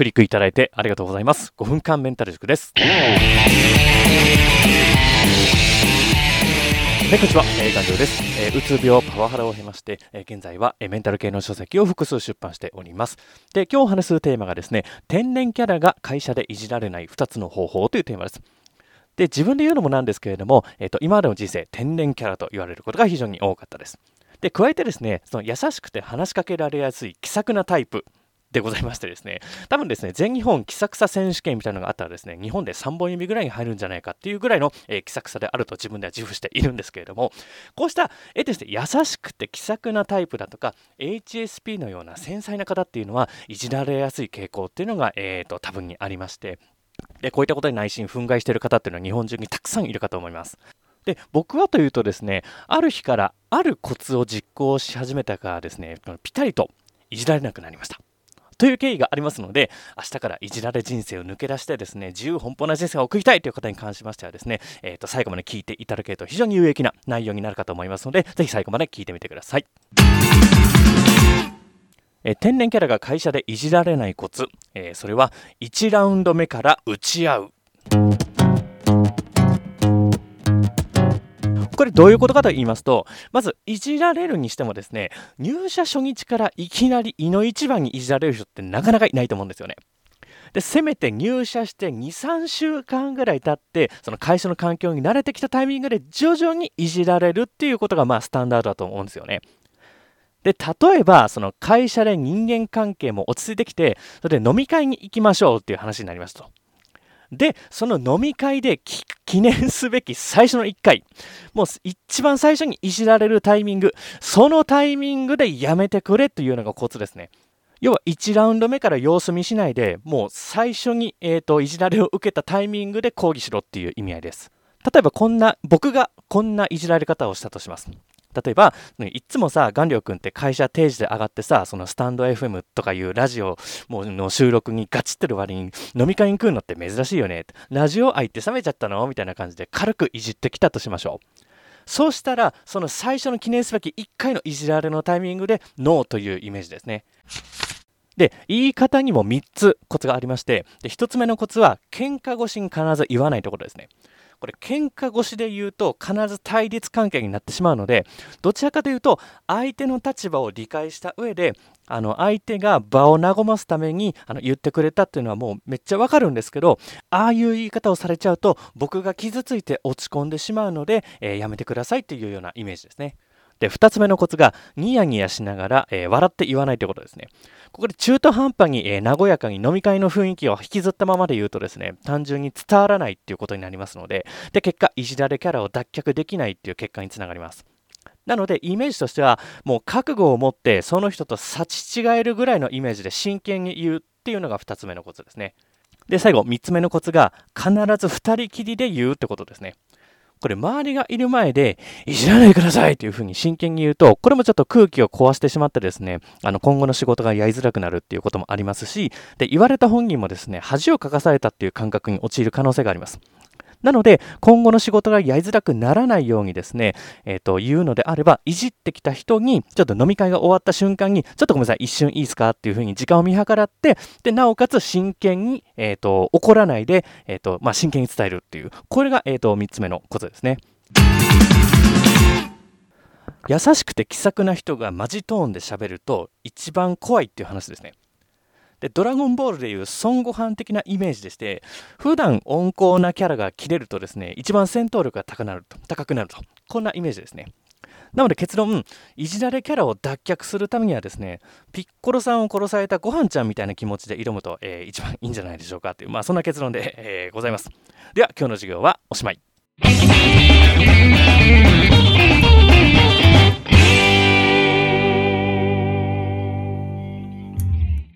クリックいただいてありがとうございます。5分間メンタル塾です。はい、こんにちは、えー、岩です、えー、うつ病、パワハラを経まして、えー、現在は、えー、メンタル系の書籍を複数出版しております。で、今日お話すテーマがですね、天然キャラが会社でいじられない2つの方法というテーマです。で、自分で言うのもなんですけれども、えーと、今までの人生、天然キャラと言われることが非常に多かったです。で、加えてですね、その優しくて話しかけられやすい気さくなタイプでございましてですね、多分ですね、全日本気さくさ選手権みたいなのがあったらですね、日本で3本指ぐらいに入るんじゃないかっていうぐらいの、えー、気さくさであると自分では自負しているんですけれども、こうした、えですね、優しくて気さくなタイプだとか、HSP のような繊細な方っていうのは、いじられやすい傾向っていうのが、えーと、多分にありまして、で、こういったことに内心憤慨している方っていうのは日本中にたくさんいるかと思います。で僕はというとですねある日からあるコツを実行し始めたからですねピタリといじられなくなりましたという経緯がありますので、明日からいじられ人生を抜け出してですね、自由奔放な人生を送りたいという方に関しましてはですね、えー、と最後まで聞いていただけると非常に有益な内容になるかと思いますので、ぜひ最後まで聞いてみてください。え天然キャラが会社でいじられないコツ、えー、それは1ラウンド目から打ち合う。これどういうことかと言いますと、まず、いじられるにしてもですね、入社初日からいきなり胃の一番にいじられる人ってなかなかいないと思うんですよね。で、せめて入社して2、3週間ぐらい経って、その会社の環境に慣れてきたタイミングで徐々にいじられるっていうことが、まあ、スタンダードだと思うんですよね。で、例えば、その会社で人間関係も落ち着いてきて、それで飲み会に行きましょうっていう話になりますと。で、その飲み会で記念すべき最初の1回、もう一番最初にいじられるタイミング、そのタイミングでやめてくれというのがコツですね。要は1ラウンド目から様子見しないで、もう最初に、えーと、いじられを受けたタイミングで抗議しろっていう意味合いです。例えばこんな、僕がこんないじられ方をしたとします。例えば、いつもさ、顔料君って会社定時で上がってさ、そのスタンド FM とかいうラジオの収録にガチってる割に飲み会に来るのって珍しいよね。ラジオ愛って冷めちゃったの？みたいな感じで軽くいじってきたとしましょう。そうしたら、その最初の記念すべき1回のいじられのタイミングでノーというイメージですね。で、言い方にも3つコツがありまして、で1つ目のコツは、喧嘩越しに必ず言わないところですね。これ喧嘩越しで言うと必ず対立関係になってしまうのでどちらかというと相手の立場を理解した上であの相手が場を和ますためにあの言ってくれたっていうのはもうめっちゃわかるんですけどああいう言い方をされちゃうと僕が傷ついて落ち込んでしまうので、えー、やめてくださいっていうようなイメージですね。で、2つ目のコツが、ニヤニヤしながら、えー、笑って言わないということですね。ここで中途半端に、えー、和やかに飲み会の雰囲気を引きずったままで言うとですね、単純に伝わらないっていうことになりますので、で、結果、いじられキャラを脱却できないっていう結果につながります。なので、イメージとしては、もう覚悟を持って、その人と差し違えるぐらいのイメージで真剣に言うっていうのが2つ目のコツですね。で、最後、3つ目のコツが、必ず2人きりで言うってことですね。これ周りがいる前で、いじらないでくださいというふうに真剣に言うと、これもちょっと空気を壊してしまってですね、あの今後の仕事がやりづらくなるっていうこともありますし、で、言われた本人もですね、恥をかかされたっていう感覚に陥る可能性があります。なので、今後の仕事がやりづらくならないようにですね、えっ、ー、と、言うのであれば、いじってきた人に、ちょっと飲み会が終わった瞬間に、ちょっとごめんなさい、一瞬いいですかっていうふうに時間を見計らって、で、なおかつ真剣に、えっ、ー、と、怒らないで、えっ、ー、と、まあ、真剣に伝えるっていう、これが、えっ、と、3つ目のことですね。優しくて気さくな人がマジトーンで喋ると一番怖いっていう話ですね。で、ドラゴンボールでいう孫悟飯的なイメージでして、普段温厚なキャラが切れるとですね、一番戦闘力が高なると高くなると。こんなイメージですね。なので結論、いじられキャラを脱却するためにはですね、ピッコロさんを殺されたごはんちゃんみたいな気持ちで挑むと、えー、一番いいんじゃないでしょうかという、まあそんな結論で、えー、ございます。では、今日の授業はおしまい。